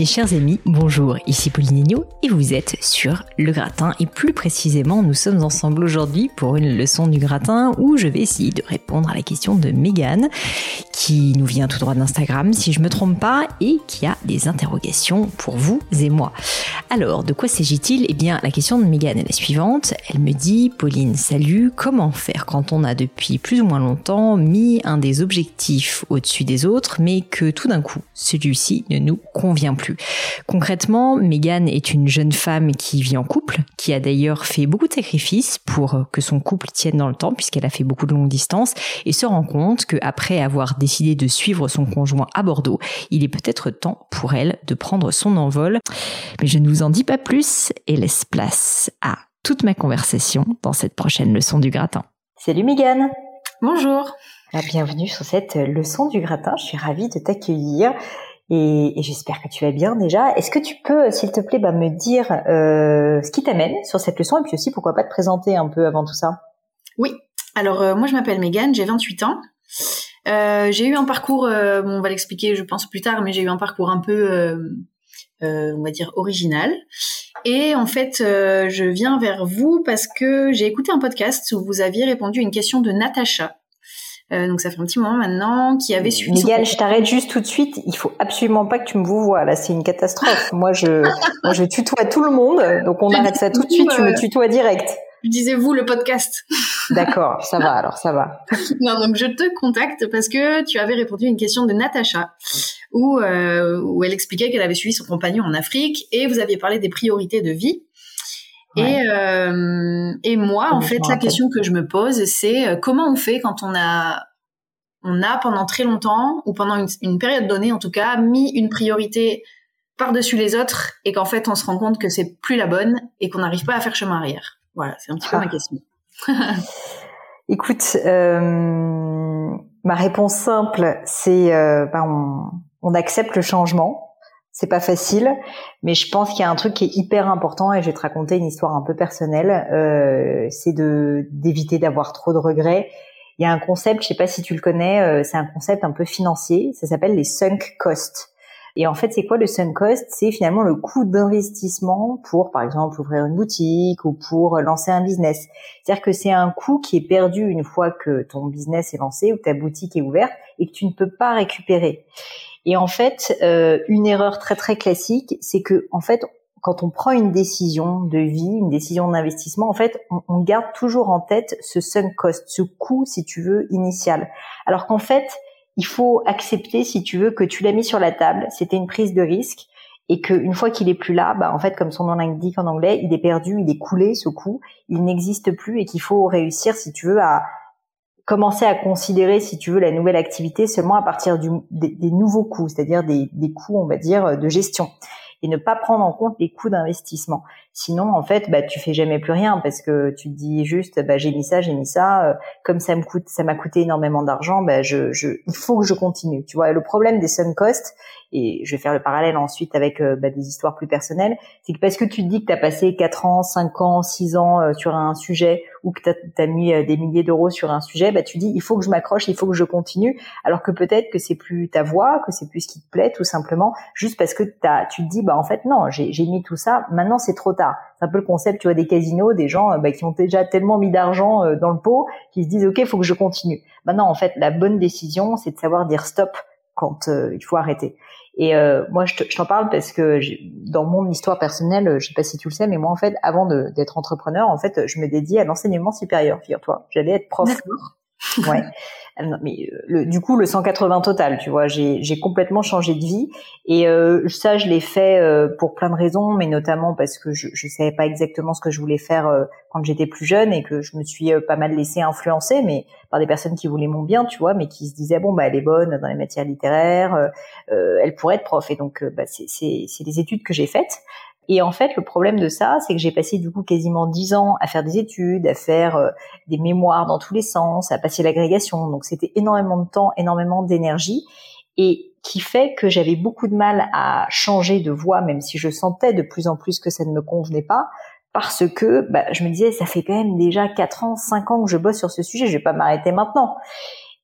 Mes chers amis, bonjour, ici Pauline Agneau et vous êtes sur Le Gratin et plus précisément nous sommes ensemble aujourd'hui pour une leçon du gratin où je vais essayer de répondre à la question de Megan qui nous vient tout droit d'Instagram si je me trompe pas et qui a des interrogations pour vous et moi. Alors, de quoi s'agit-il? Eh bien, la question de Megan est la suivante. Elle me dit, Pauline, salut, comment faire quand on a depuis plus ou moins longtemps mis un des objectifs au-dessus des autres mais que tout d'un coup, celui-ci ne nous convient plus? Concrètement, Megan est une jeune femme qui vit en couple, qui a d'ailleurs fait beaucoup de sacrifices pour que son couple tienne dans le temps puisqu'elle a fait beaucoup de longues distances et se rend compte qu'après avoir décidé de suivre son conjoint à Bordeaux, il est peut-être temps pour elle de prendre son envol. Mais je ne vous en dis pas plus et laisse place à toute ma conversation dans cette prochaine leçon du gratin. Salut Mégane Bonjour Bienvenue sur cette leçon du gratin, je suis ravie de t'accueillir. Et, j'espère que tu vas bien déjà. Est-ce que tu peux, s'il te plaît, bah, me dire euh, ce qui t'amène sur cette leçon et puis aussi pourquoi pas te présenter un peu avant tout ça? Oui. Alors euh, moi je m'appelle Mégane, j'ai 28 ans. Euh, j'ai eu un parcours, on va l'expliquer, je pense plus tard, mais j'ai eu un parcours un peu, on va dire, original. Et en fait, je viens vers vous parce que j'ai écouté un podcast où vous aviez répondu à une question de Natacha. Donc ça fait un petit moment maintenant, qui avait suivi. Miguel, je t'arrête juste tout de suite. Il faut absolument pas que tu me vous vois là, c'est une catastrophe. moi, je, moi, je tutoie tout le monde, donc on arrête ça tout de suite. Tu me tutoies direct. Disez-vous le podcast. D'accord, ça va alors, ça va. non, donc je te contacte parce que tu avais répondu à une question de Natacha où, euh, où elle expliquait qu'elle avait suivi son compagnon en Afrique et vous aviez parlé des priorités de vie. Et, euh, et moi, en fait, la question que je me pose, c'est euh, comment on fait quand on a, on a pendant très longtemps ou pendant une, une période donnée, en tout cas, mis une priorité par-dessus les autres et qu'en fait, on se rend compte que c'est plus la bonne et qu'on n'arrive pas à faire chemin arrière. Voilà, c'est un petit peu ma ah. question. Écoute, euh, ma réponse simple, c'est euh, ben on, on, accepte le changement. C'est pas facile, mais je pense qu'il y a un truc qui est hyper important et je vais te raconter une histoire un peu personnelle. Euh, c'est de d'éviter d'avoir trop de regrets. Il y a un concept, je sais pas si tu le connais, euh, c'est un concept un peu financier. Ça s'appelle les sunk costs. Et en fait, c'est quoi le sunk cost? C'est finalement le coût d'investissement pour, par exemple, ouvrir une boutique ou pour lancer un business. C'est-à-dire que c'est un coût qui est perdu une fois que ton business est lancé ou ta boutique est ouverte et que tu ne peux pas récupérer. Et en fait, euh, une erreur très très classique, c'est que en fait, quand on prend une décision de vie, une décision d'investissement, en fait, on, on, garde toujours en tête ce sunk cost, ce coût, si tu veux, initial. Alors qu'en fait, il faut accepter, si tu veux, que tu l'as mis sur la table. C'était une prise de risque et qu'une fois qu'il est plus là, bah, en fait, comme son nom l'indique en anglais, il est perdu, il est coulé, ce coup, il n'existe plus et qu'il faut réussir, si tu veux, à commencer à considérer, si tu veux, la nouvelle activité seulement à partir des, nouveaux coûts, c'est-à-dire des, coûts, on va dire, de gestion et ne pas prendre en compte les coûts d'investissement. Sinon, en fait, bah, tu fais jamais plus rien parce que tu te dis juste, bah, j'ai mis ça, j'ai mis ça, euh, comme ça me coûte, ça m'a coûté énormément d'argent, bah, je, je, il faut que je continue. Tu vois, le problème des sunk costs, et je vais faire le parallèle ensuite avec euh, bah, des histoires plus personnelles, c'est que parce que tu te dis que tu as passé 4 ans, 5 ans, 6 ans euh, sur un sujet ou que tu as, mis des milliers d'euros sur un sujet, bah, tu dis il faut que je m'accroche, il faut que je continue, alors que peut-être que c'est plus ta voix, que c'est plus ce qui te plaît tout simplement, juste parce que as, tu te dis bah en fait non, j'ai mis tout ça, maintenant c'est trop tard. C'est un peu le concept, tu vois, des casinos, des gens euh, bah, qui ont déjà tellement mis d'argent euh, dans le pot qu'ils se disent ok, il faut que je continue. Maintenant, en fait, la bonne décision, c'est de savoir dire stop quand euh, il faut arrêter. Et moi, je t'en parle parce que dans mon histoire personnelle, je sais pas si tu le sais, mais moi, en fait, avant d'être entrepreneur, en fait, je me dédiais à l'enseignement supérieur. Figure-toi, j'allais être prof. Ouais. Euh, mais euh, le, du coup le 180 total, tu vois, j'ai complètement changé de vie et euh, ça je l'ai fait euh, pour plein de raisons, mais notamment parce que je je savais pas exactement ce que je voulais faire quand j'étais plus jeune et que je me suis pas mal laissé influencer, mais par des personnes qui voulaient mon bien, tu vois, mais qui se disaient bon bah elle est bonne dans les matières littéraires, elle pourrait être prof et donc bah, c'est des études que j'ai faites. Et en fait, le problème de ça, c'est que j'ai passé du coup quasiment dix ans à faire des études, à faire euh, des mémoires dans tous les sens, à passer l'agrégation. Donc c'était énormément de temps, énormément d'énergie, et qui fait que j'avais beaucoup de mal à changer de voie, même si je sentais de plus en plus que ça ne me convenait pas, parce que bah, je me disais, ça fait quand même déjà quatre ans, cinq ans que je bosse sur ce sujet, je vais pas m'arrêter maintenant.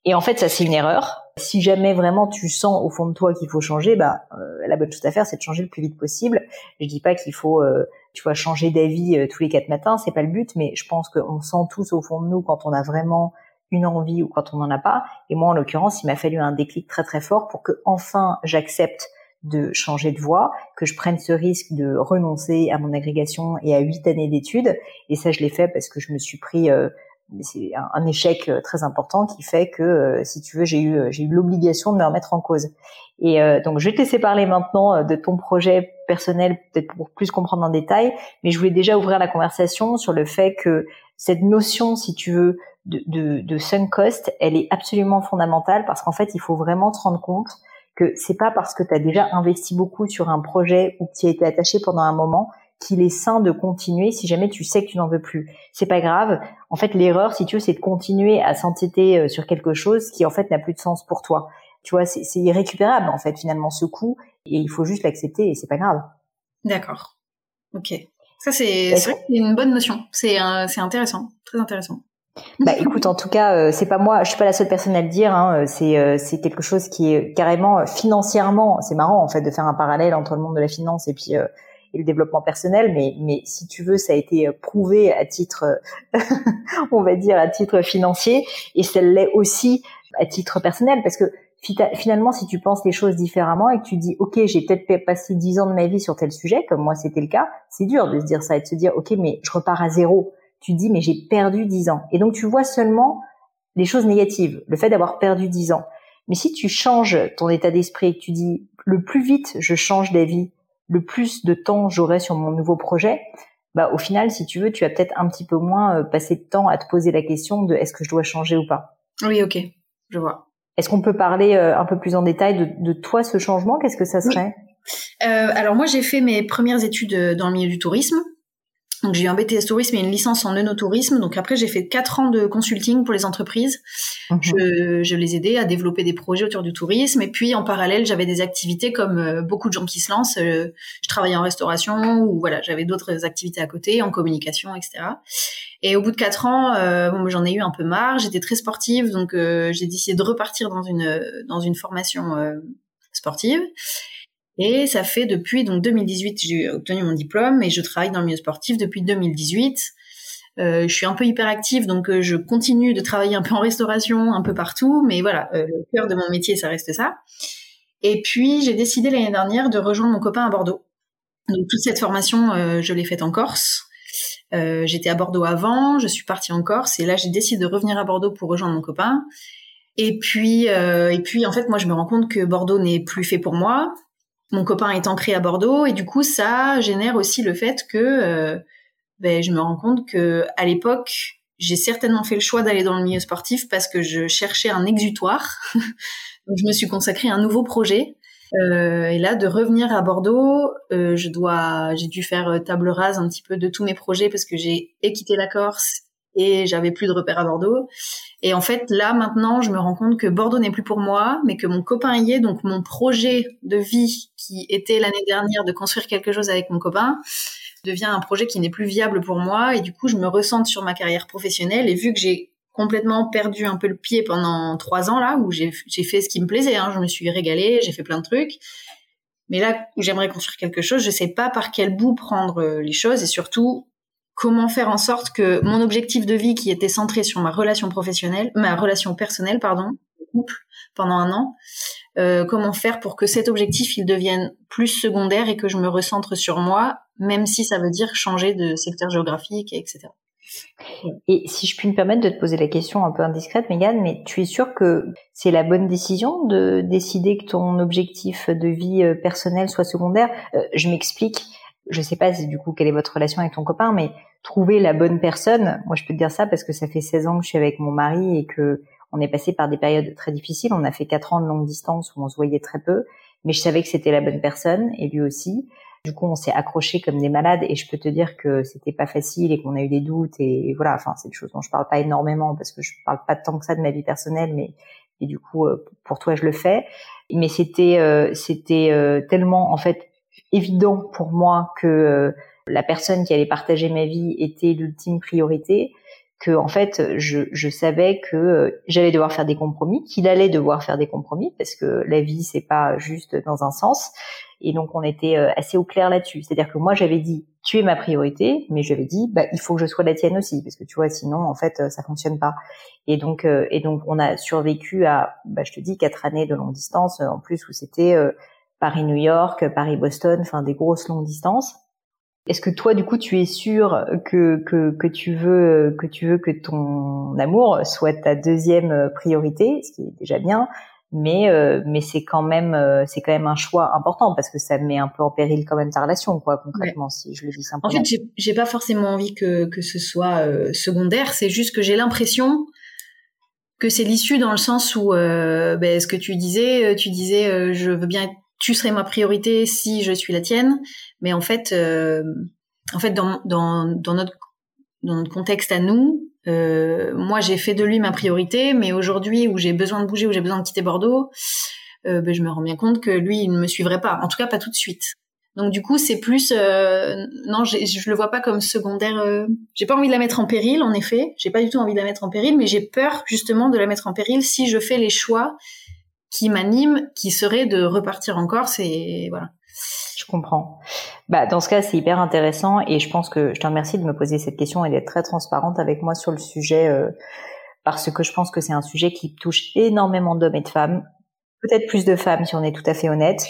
Et en fait, ça c'est une erreur si jamais vraiment tu sens au fond de toi qu'il faut changer, bah la bonne chose à faire, c'est de changer le plus vite possible. Je dis pas qu'il faut tu vois changer d'avis tous les quatre matins, c'est pas le but, mais je pense qu'on sent tous au fond de nous quand on a vraiment une envie ou quand on n'en a pas. Et moi, en l'occurrence, il m'a fallu un déclic très très fort pour que enfin j'accepte de changer de voie, que je prenne ce risque de renoncer à mon agrégation et à huit années d'études. Et ça, je l'ai fait parce que je me suis pris euh, c'est un, échec euh, très important qui fait que, euh, si tu veux, j'ai eu j'ai eu l'obligation de me remettre en cause. Et donc, je vais te laisser parler maintenant de ton projet personnel, peut-être pour plus comprendre en détail, mais je voulais déjà ouvrir la conversation sur le fait que cette notion, si tu veux, de, de, de sunk cost, elle est absolument fondamentale parce qu'en fait, il faut vraiment te rendre compte que c'est pas parce que tu as déjà investi beaucoup sur un projet ou que tu as été attaché pendant un moment qu'il est sain de continuer si jamais tu sais que tu n'en veux plus. C'est pas grave. En fait, l'erreur, si tu veux, c'est de continuer à s'entêter euh, sur quelque chose qui en fait n'a plus de sens pour toi. Tu vois, c'est irrécupérable en fait finalement ce coup et il faut juste l'accepter et c'est pas grave. D'accord. Ok. Ça c'est une bonne notion. C'est c'est intéressant, très intéressant. Bah écoute, en tout cas, euh, c'est pas moi, je suis pas la seule personne à le dire. Hein, euh, c'est euh, c'est quelque chose qui est carrément financièrement, c'est marrant en fait de faire un parallèle entre le monde de la finance et puis le développement personnel, mais mais si tu veux, ça a été prouvé à titre, on va dire à titre financier, et ça l'est aussi à titre personnel parce que finalement, si tu penses les choses différemment et que tu dis, ok, j'ai peut-être passé dix ans de ma vie sur tel sujet, comme moi c'était le cas, c'est dur de se dire ça et de se dire, ok, mais je repars à zéro tu dis mais j'ai perdu 10 ans. Et donc tu vois seulement les choses négatives, le fait d'avoir perdu 10 ans. Mais si tu changes ton état d'esprit et que tu dis le plus vite je change d'avis, le plus de temps j'aurai sur mon nouveau projet, bah au final si tu veux, tu vas peut-être un petit peu moins euh, passer de temps à te poser la question de est-ce que je dois changer ou pas. Oui, OK. Je vois. Est-ce qu'on peut parler euh, un peu plus en détail de, toi ce changement? Qu'est-ce que ça serait? Euh, alors moi j'ai fait mes premières études dans le milieu du tourisme. Donc j'ai eu un BTS tourisme et une licence en œnotourisme. Donc après j'ai fait quatre ans de consulting pour les entreprises. Mhm. Je, je, les aidais à développer des projets autour du tourisme. Et puis en parallèle j'avais des activités comme euh, beaucoup de gens qui se lancent. Euh, je travaillais en restauration ou voilà j'avais d'autres activités à côté, en communication, etc. Et au bout de quatre ans, euh, bon, j'en ai eu un peu marre. J'étais très sportive, donc j'ai décidé de repartir dans une dans une formation sportive. Et ça fait depuis donc 2018, j'ai obtenu mon diplôme et je travaille dans le milieu sportif depuis 2018. Euh, je suis un peu hyperactive, donc euh, je continue de travailler un peu en restauration, un peu partout, mais voilà, euh, le cœur de mon métier, ça reste ça. Et puis j'ai décidé l'année dernière de rejoindre mon copain à Bordeaux. Donc toute cette formation, euh, je l'ai faite en Corse. J'étais à Bordeaux avant, je suis partie en Corse et là j'ai décidé de revenir à Bordeaux pour rejoindre mon copain. Et puis, et puis en fait, moi je me rends compte que Bordeaux n'est plus fait pour moi mon copain est ancré à Bordeaux et du coup ça génère aussi le fait que euh, ben, je me rends compte que à l'époque j'ai certainement fait le choix d'aller dans le milieu sportif parce que je cherchais un exutoire. Donc je me suis consacrée à un nouveau projet. Euh, et là de revenir à Bordeaux euh, je dois j'ai dû faire table rase un petit peu de tous mes projets parce que j'ai quitté la Corse et j'avais plus de repères à Bordeaux. Et en fait, là, maintenant, je me rends compte que Bordeaux n'est plus pour moi, mais que mon copain y est. Donc, mon projet de vie, qui était l'année dernière de construire quelque chose avec mon copain, devient un projet qui n'est plus viable pour moi. Et du coup, je me ressente sur ma carrière professionnelle. Et vu que j'ai complètement perdu un peu le pied pendant trois ans, là, où j'ai fait ce qui me plaisait, hein, je me suis régalée, j'ai fait plein de trucs. Mais là où j'aimerais construire quelque chose, je sais pas par quel bout prendre les choses et surtout comment faire en sorte que mon objectif de vie qui était centré sur ma relation professionnelle, ma relation personnelle, pardon, couple pendant un an, euh, comment faire pour que cet objectif il devienne plus secondaire et que je me recentre sur moi, même si ça veut dire changer de secteur géographique, etc. Et si je puis me permettre de te poser la question un peu indiscrète, Megan, mais tu es sûre que c'est la bonne décision de décider que ton objectif de vie euh, personnelle soit secondaire? Euh, Je m'explique je sais pas si du coup quelle est votre relation avec ton copain, mais trouver la bonne personne. Moi, je peux te dire ça parce que ça fait 16 ans que je suis avec mon mari et que on est passé par des périodes très difficiles. On a fait quatre ans de longue distance où on se voyait très peu, mais je savais que c'était la bonne personne et lui aussi. Du coup, on s'est accrochés comme des malades et je peux te dire que c'était pas facile et qu'on a eu des doutes et, voilà. Enfin, c'est des choses dont je parle pas énormément parce que je parle pas tant que ça de ma vie personnelle, mais et du coup, euh, pour toi, je le fais. Mais c'était euh, c'était euh, tellement en fait évident pour moi que euh, la personne qui allait partager ma vie était l'ultime priorité que en fait je, je savais que euh, j'allais devoir faire des compromis, qu'il allait devoir faire des compromis parce que la vie c'est pas juste dans un sens et donc on était euh, assez au clair là-dessus. C'est-à-dire que moi j'avais dit tu es ma priorité, mais j'avais dit bah il faut que je sois la tienne aussi parce que tu vois sinon en fait ça fonctionne pas. Et donc et donc on a survécu à bah je te dis quatre années de longue distance en plus où c'était Paris-New York, Paris-Boston, enfin des grosses longues distances. Est-ce que toi, du coup, tu es sûr que, que, que, tu veux que tu veux que ton amour soit ta deuxième priorité, ce qui est déjà bien, mais euh, mais c'est quand même euh, c'est quand même un choix important parce que ça met un peu en péril quand même ta relation, quoi, concrètement, si je le dis simplement. En fait, j'ai pas forcément envie que que ce soit euh, secondaire. C'est juste que j'ai l'impression que c'est l'issue dans le sens où ben, ce que tu disais, tu disais, je veux bien tu serais ma priorité si je suis la tienne. Mais en fait, euh, en fait, dans, dans, dans, notre, dans notre contexte à nous, euh, moi, j'ai fait de lui ma priorité, mais aujourd'hui, où j'ai besoin de bouger, où j'ai besoin de quitter Bordeaux, euh, ben, je me rends bien compte que lui, il ne me suivrait pas. En tout cas, pas tout de suite. Donc du coup, c'est plus euh, non, je le vois pas comme secondaire. Euh, j'ai pas envie de la mettre en péril, en effet. J'ai pas du tout envie de la mettre en péril, mais j'ai peur justement de la mettre en péril si je fais les choix qui m'anime, qui serait de repartir en Corse et voilà. Je comprends. Bah, dans ce cas, c'est hyper intéressant et je pense que je te remercie de me poser cette question et d'être très transparente avec moi sur le sujet euh, parce que je pense que c'est un sujet qui touche énormément d'hommes et de femmes, peut-être plus de femmes si on est tout à fait honnête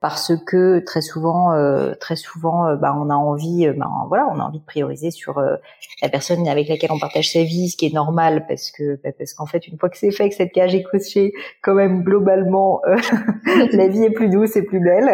parce que très souvent, euh, très souvent, euh, bah, on a envie, euh, bah, voilà, on a envie de prioriser sur la personne avec laquelle on partage sa vie, ce qui est normal, parce que bah, parce qu'en fait, une fois que c'est fait, que cette cage est cochée, quand même globalement, la vie est plus douce et plus belle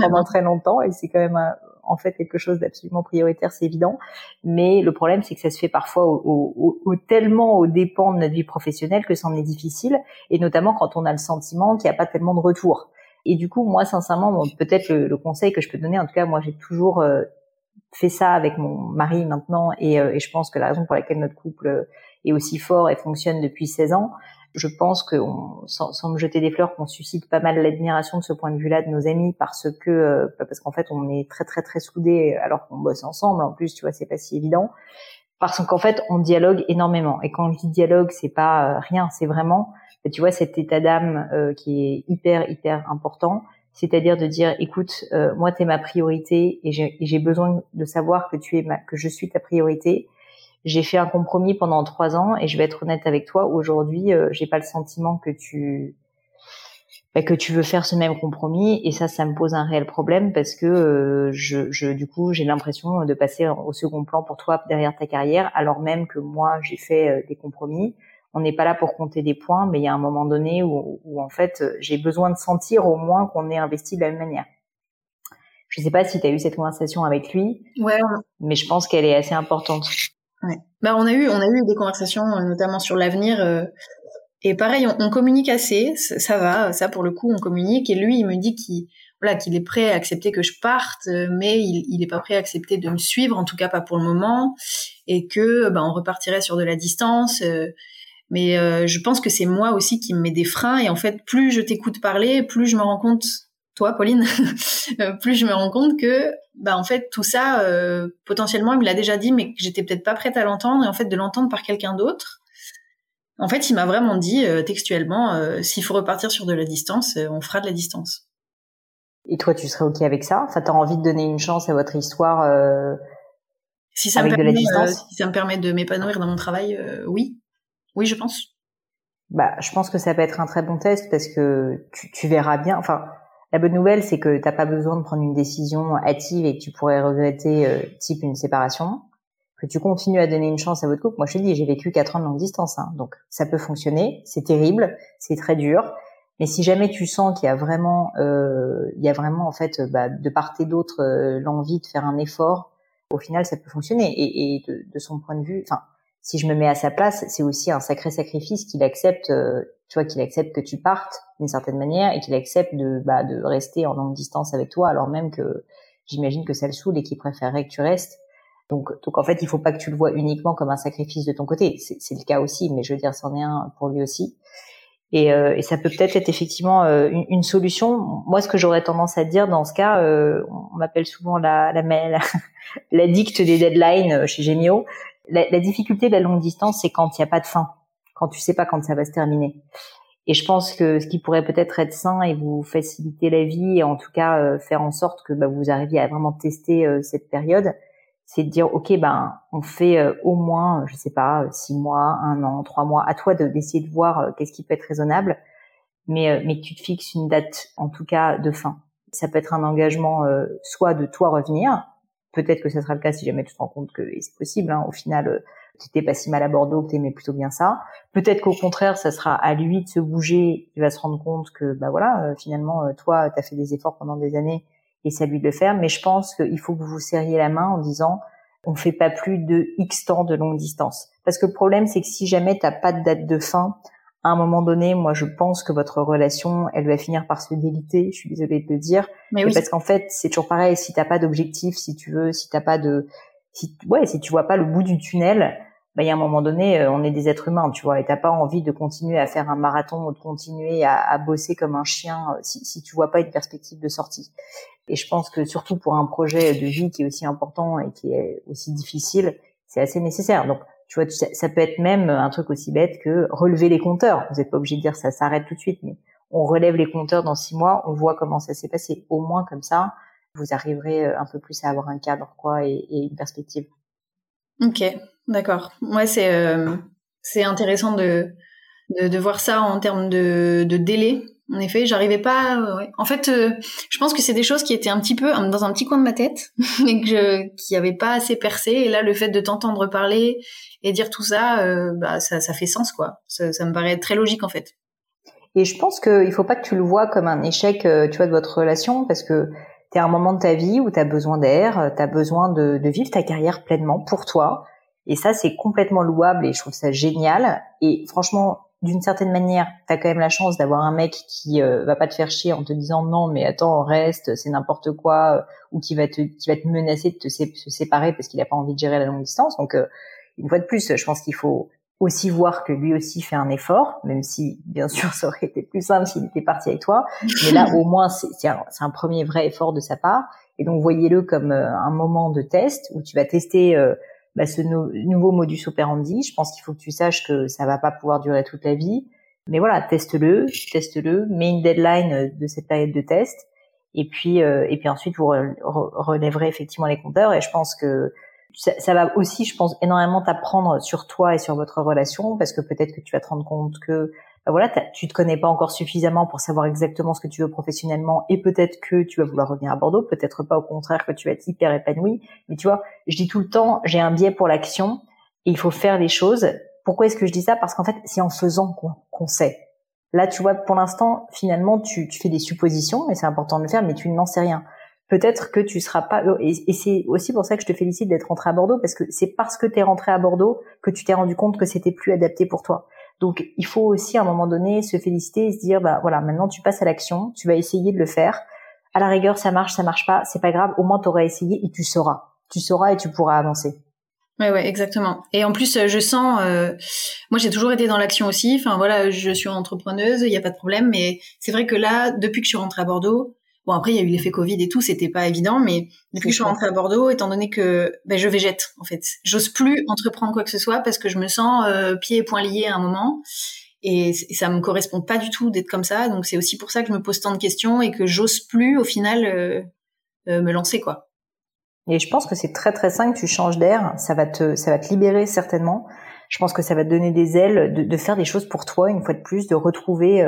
pendant très longtemps, et c'est quand même en fait quelque chose d'absolument prioritaire, c'est évident. Mais le problème, c'est que ça se fait parfois au, au, tellement au dépens de notre vie professionnelle que c'en est difficile, et notamment quand on a le sentiment qu'il n'y a pas tellement de retour. Et du coup, moi, sincèrement, peut-être le, conseil que je peux donner, en tout cas, moi, j'ai toujours euh, fait ça avec mon mari maintenant, et, euh, et, je pense que la raison pour laquelle notre couple est aussi fort et fonctionne depuis 16 ans, je pense que sans, sans, me jeter des fleurs, qu'on suscite pas mal l'admiration de ce point de vue-là de nos amis, parce que euh, parce qu'en fait, on est très très très soudés alors qu'on bosse ensemble. En plus, tu vois, c'est pas si évident parce qu'en fait, on dialogue énormément. Et quand je dis dialogue, c'est pas rien, c'est vraiment tu vois cet état d'âme euh, qui est hyper hyper important c'est-à-dire de dire écoute euh, moi tu es ma priorité et j'ai besoin de savoir que tu es ma, que je suis ta priorité. J'ai fait un compromis pendant trois ans et je vais être honnête avec toi aujourd'hui euh, j'ai pas le sentiment que tu bah, que tu veux faire ce même compromis et ça ça me pose un réel problème parce que euh, je, je, du coup j'ai l'impression de passer au second plan pour toi derrière ta carrière alors même que moi j'ai fait des compromis on n'est pas là pour compter des points, mais il y a un moment donné où, en fait, j'ai besoin de sentir au moins qu'on est investi de la même manière. Je ne sais pas si tu as eu cette conversation avec lui, ouais, mais je pense qu'elle est assez importante. Ouais. Bah, on a eu, on a eu des conversations, notamment sur l'avenir. Euh, et pareil, on, communique assez, ça va, ça pour le coup, on communique. Et lui, il me dit qu'il voilà, qu'il est prêt à accepter que je parte, mais il n'est pas prêt à accepter de me suivre, en tout cas pas pour le moment, et que bah, on repartirait sur de la distance. Euh, mais euh, je pense que c'est moi aussi qui me mets des freins. Et en fait, plus je t'écoute parler, plus je me rends compte, toi, Pauline, euh, plus je me rends compte que, bah, en fait, tout ça, euh, potentiellement, il me l'a déjà dit, mais que j'étais peut-être pas prête à l'entendre. Et en fait, de l'entendre par quelqu'un d'autre, en fait, il m'a vraiment dit textuellement, s'il faut repartir sur de la distance, on fera de la distance. Et toi, tu serais ok avec ça? Enfin, t'as envie de donner une chance à votre histoire si ça avec me permet, de la distance? Si ça me permet de m'épanouir dans mon travail, oui. Oui, je pense. Bah, je pense que ça peut être un très bon test parce que tu, verras bien. Enfin, la bonne nouvelle, c'est que t'as pas besoin de prendre une décision hâtive et que tu pourrais regretter euh, type une séparation. Que tu continues à donner une chance à votre couple. Moi, je te dis, j'ai vécu quatre ans de longue distance, hein, donc ça peut fonctionner. C'est terrible, c'est très dur. Mais si jamais tu sens qu'il y a vraiment, euh, il y a vraiment en fait, bah, de part et d'autre, euh, l'envie de faire un effort, au final, ça peut fonctionner. Et, et de, de son point de vue, enfin, si je me mets à sa place, c'est aussi un sacré sacrifice qu'il accepte, euh, tu vois, qu'il accepte que tu partes d'une certaine manière et qu'il accepte de, bah, de rester en longue distance avec toi, alors même que j'imagine que ça le saoule et qu'il préférerait que tu restes. Donc, donc en fait, il faut pas que tu le vois uniquement comme un sacrifice de ton côté. C'est le cas aussi, mais je veux dire, c'en est un pour lui aussi. Et, euh, et ça peut peut-être être effectivement euh, une, une, solution. Moi, ce que j'aurais tendance à dire dans ce cas, euh, on m'appelle souvent la, la, la, la dicte des deadlines chez Gemio la, la difficulté de la longue distance, c'est quand il n'y a pas de fin, quand tu sais pas quand ça va se terminer. Et je pense que ce qui pourrait peut-être être sain et vous faciliter la vie, et en tout cas euh, faire en sorte que bah, vous arriviez à vraiment tester euh, cette période, c'est de dire ok ben on fait euh, au moins je sais pas six mois, un an, trois mois. À toi d'essayer de, voir qu'est-ce qui peut être raisonnable, mais mais que tu te fixes une date en tout cas de fin. Ça peut être un engagement soit de toi revenir, peut-être que ce sera le cas si jamais tu te rends compte que c'est possible. Hein, au final t'étais pas si mal à Bordeaux, que t'aimais plutôt bien ça. Peut-être qu'au contraire, ça sera à lui de se bouger, il va se rendre compte que bah voilà, euh, finalement, euh, toi, t'as fait des efforts pendant des années et c'est à lui de le faire. Mais je pense qu'il faut que vous vous serriez la main en disant, on fait pas plus de X temps de longue distance. Parce que le problème, c'est que si jamais t'as pas de date de fin, à un moment donné, moi, je pense que votre relation, elle va finir par se déliter. Je suis désolée de le dire, mais oui. parce qu'en fait, c'est toujours pareil. Si t'as pas d'objectif, si tu veux, si t'as pas de, si ouais, si tu vois pas le bout du tunnel, bah, il y a un moment donné, euh, on est des êtres humains, tu vois, et t'as pas envie de continuer à faire un marathon ou de continuer à, à bosser comme un chien euh, si, si tu vois pas une perspective de sortie. Et je pense que surtout pour un projet de vie qui est aussi important et qui est aussi difficile, c'est assez nécessaire. Donc, tu vois, ça peut être même un truc aussi bête que relever les compteurs. Vous n'êtes pas obligé de dire ça s'arrête tout de suite, mais on relève les compteurs dans six mois, on voit comment ça s'est passé. Au moins comme ça, vous arriverez euh, un peu plus à avoir un cadre, quoi, et, une perspective. Ok, d'accord. Ouais, c'est euh, c'est intéressant de, de, de voir ça en termes de, de délai. En effet, j'arrivais pas. Euh, ouais. En fait, euh, je pense que c'est des choses qui étaient un petit peu dans un petit coin de ma tête et que je, qui n'avaient pas assez percé. Et là, le fait de t'entendre parler et dire tout ça, euh, bah ça, ça fait sens quoi. Ça, ça me paraît très logique en fait. Et je pense qu'il faut pas que tu le vois comme un échec, tu vois, de votre relation, parce que tu à un moment de ta vie où tu as besoin d'air, tu as besoin de, de, vivre ta carrière pleinement pour toi. Et ça, c'est complètement louable et je trouve ça génial. Et franchement, d'une certaine manière, tu as quand même la chance d'avoir un mec qui euh, va pas te faire chier en te disant non, mais attends, reste, c'est n'importe quoi, euh, ou qui va te qui va te menacer de te se séparer parce qu'il a pas envie de gérer la longue distance. Donc, euh, une fois de plus, je pense qu'il faut aussi voir que lui aussi fait un effort, même si bien sûr ça aurait été plus simple s'il était parti avec toi. Mais là au moins c'est un, un, premier vrai effort de sa part. Et donc voyez-le comme euh, un moment de test où tu vas tester euh, bah, ce nouveau modus operandi. Je pense qu'il faut que tu saches que ça va pas pouvoir durer toute la vie. Mais voilà, teste-le, teste-le, mets une deadline de cette période de test. Et puis, euh, et puis ensuite, vous relèverez effectivement les compteurs. Et je pense que ça, ça, va aussi, je pense, énormément t'apprendre sur toi et sur votre relation, parce que peut-être que tu vas te rendre compte que voilà, tu te connais pas encore suffisamment pour savoir exactement ce que tu veux professionnellement, et peut-être que tu vas vouloir revenir à Bordeaux, peut-être pas, au contraire que tu vas être hyper épanoui. Mais tu vois, je dis tout le temps, j'ai un biais pour l'action, et il faut faire les choses. Pourquoi est-ce que je dis ça? Parce qu'en fait, c'est en faisant qu'on sait. Là, tu vois, pour l'instant, finalement, tu, fais des suppositions, et c'est important de le faire, mais tu n'en sais rien peut-être que tu seras pas et, c'est aussi pour ça que je te félicite d'être rentré à Bordeaux parce que c'est parce que tu es rentré à Bordeaux que tu t'es rendu compte que c'était plus adapté pour toi. Donc il faut aussi à un moment donné se féliciter et se dire bah voilà, maintenant tu passes à l'action, tu vas essayer de le faire. À la rigueur, ça marche, ça marche pas, c'est pas grave, au moins tu auras essayé et tu sauras. Tu sauras et tu pourras avancer. Ouais, ouais, exactement. Et en plus, je sens, euh, moi, j'ai toujours été dans l'action aussi. Enfin, voilà, je suis entrepreneuse, il n'y a pas de problème. Mais c'est vrai que là, depuis que je suis rentrée à Bordeaux, Bon après il y a eu l'effet Covid et tout, c'était pas évident, mais depuis que je suis rentrée à Bordeaux, étant donné que ben, je végète en fait, j'ose plus entreprendre quoi que ce soit parce que je me sens euh, pieds et poings liés à un moment et, ça me correspond pas du tout d'être comme ça. Donc c'est aussi pour ça que je me pose tant de questions et que j'ose plus au final euh, euh, me lancer quoi. Et je pense que c'est très très sain que tu changes d'air, ça va te ça va te libérer certainement. Je pense que ça va te donner des ailes de, de faire des choses pour toi une fois de plus, de retrouver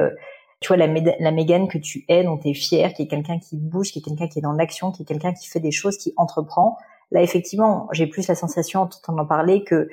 tu vois, la, la Mégane que tu es, dont tu es fière, qui est quelqu'un qui bouge, qui est quelqu'un qui est dans l'action, qui est quelqu'un qui fait des choses, qui entreprend. Là, effectivement, j'ai plus la sensation, en t'entendant parler, que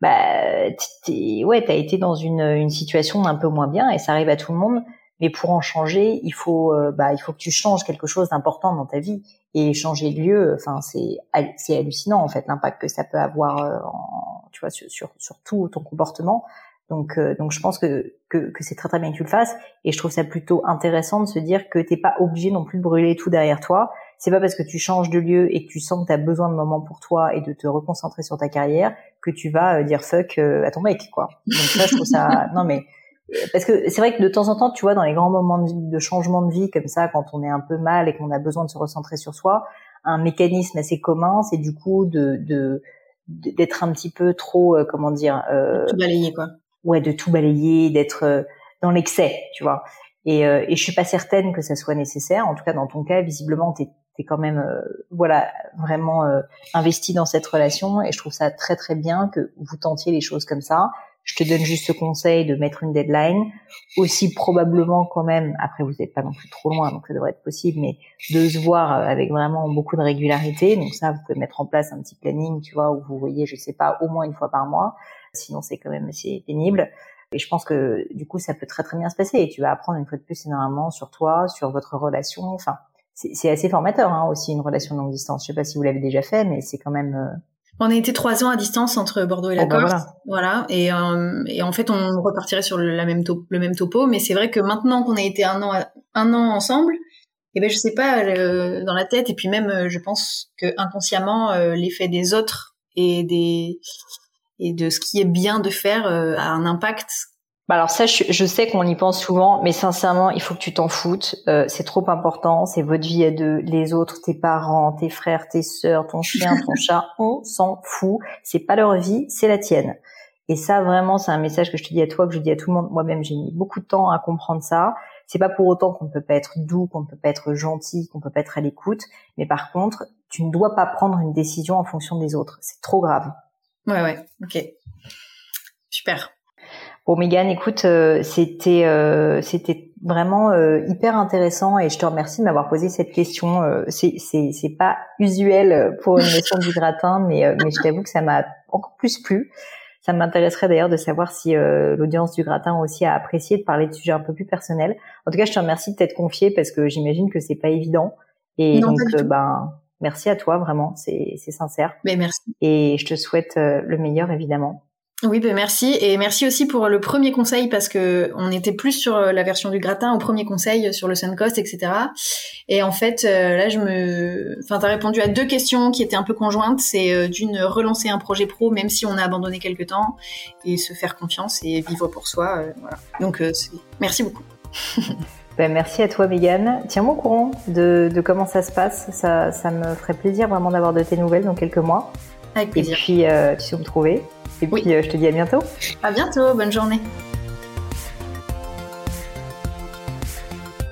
bah, t'es, ouais, t'as été dans une, une situation un peu moins bien, et ça arrive à tout le monde. Mais pour en changer, il faut, euh, bah, il faut que tu changes quelque chose d'important dans ta vie et changer de lieu. Enfin, c'est, c'est hallucinant en fait l'impact que ça peut avoir, euh, en, tu vois, sur, sur, sur tout ton comportement. Donc, euh, donc je pense que, que, que c'est très très bien que tu le fasses. Et je trouve ça plutôt intéressant de se dire que t'es pas obligé non plus de brûler tout derrière toi. C'est pas parce que tu changes de lieu et que tu sens que tu as besoin de moments pour toi et de te reconcentrer sur ta carrière que tu vas euh, dire fuck euh, à ton mec, quoi. Donc ça, je trouve ça... Non mais... Parce que c'est vrai que de temps en temps, tu vois, dans les grands moments de, de changement de vie comme ça, quand on est un peu mal et qu'on a besoin de se recentrer sur soi, un mécanisme assez commun, c'est du coup de, de d'être un petit peu trop, euh, comment dire, euh, tout balayer quoi. Ouais, de tout balayer, d'être euh, dans l'excès, tu vois. Et, euh, et je suis pas certaine que ça soit nécessaire. En tout cas, dans ton cas, visiblement, t'es es quand même, voilà, vraiment investi dans cette relation. Et je trouve ça très très bien que vous tentiez les choses comme ça. Je te donne juste ce conseil de mettre une deadline. Aussi probablement quand même, après vous n'êtes pas non plus trop loin, donc ça devrait être possible, mais de se voir avec vraiment beaucoup de régularité. Donc ça, vous pouvez mettre en place un petit planning, tu vois, où vous voyez, je sais pas, au moins une fois par mois. Sinon, c'est quand même assez pénible. Et je pense que du coup, ça peut très très bien se passer. Et tu vas apprendre une fois de plus énormément sur toi, sur votre relation. Enfin, c'est assez formateur hein, aussi une relation de longue distance. Je sais pas si vous l'avez déjà fait, mais c'est quand même euh, on a été trois ans à distance entre Bordeaux et la oh, bah Corse, voilà. Et, euh, et, en fait, on repartirait sur le, la même le même topo. Mais c'est vrai que maintenant qu'on a été un an, un an ensemble, eh ben je sais pas dans la tête. Et puis même, euh, je pense que inconsciemment, euh, l'effet des autres et des et de ce qui est bien de faire a un impact bah alors ça, je, sais qu'on y pense souvent, mais sincèrement, il faut que tu t'en foutes. Euh, c'est trop important. C'est votre vie à deux, les autres, tes parents, tes frères, tes sœurs, ton chien, ton chat. On s'en fout. C'est pas leur vie, c'est la tienne. Et ça, vraiment, c'est un message que je te dis à toi, que je dis à tout le monde. Moi-même, j'ai mis beaucoup de temps à comprendre ça. C'est pas pour autant qu'on ne peut pas être doux, qu'on ne peut pas être gentil, qu'on peut pas être à l'écoute. Mais par contre, tu ne dois pas prendre une décision en fonction des autres. C'est trop grave. Ouais, ouais. Ok. Super. Bon, Megan, écoute, euh, c'était euh, c'était vraiment euh, hyper intéressant et je te remercie de m'avoir posé cette question. c'est c'est c'est pas usuel pour une leçon du gratin, mais mais je t'avoue que ça m'a encore plus plu. Ça m'intéresserait d'ailleurs de savoir si l'audience du gratin aussi a apprécié de parler de sujets un peu plus personnels. En tout cas, je te remercie de t'être confiée parce que j'imagine que c'est pas évident. Et donc, ben, merci à toi vraiment, c'est sincère. Mais merci. Et je te souhaite le meilleur évidemment. Oui, ben merci et merci aussi pour le premier conseil parce que on était plus sur euh, la version du gratin au premier conseil sur le Suncoast, etc. Et en fait, euh, là, je me, enfin, t'as répondu à deux questions qui étaient un peu conjointes. C'est euh, d'une relancer un projet pro même si on a abandonné quelque temps et se faire confiance et vivre pour soi. voilà. Donc, merci beaucoup. Ben, merci à toi, Megan. Tiens-moi au courant de, de, comment ça se passe. Ça, ça me ferait plaisir vraiment d'avoir de tes nouvelles dans quelques mois. Avec plaisir. Et puis, tu sais où me trouver. Et puis, euh, je te dis à bientôt. À bientôt, bonne journée.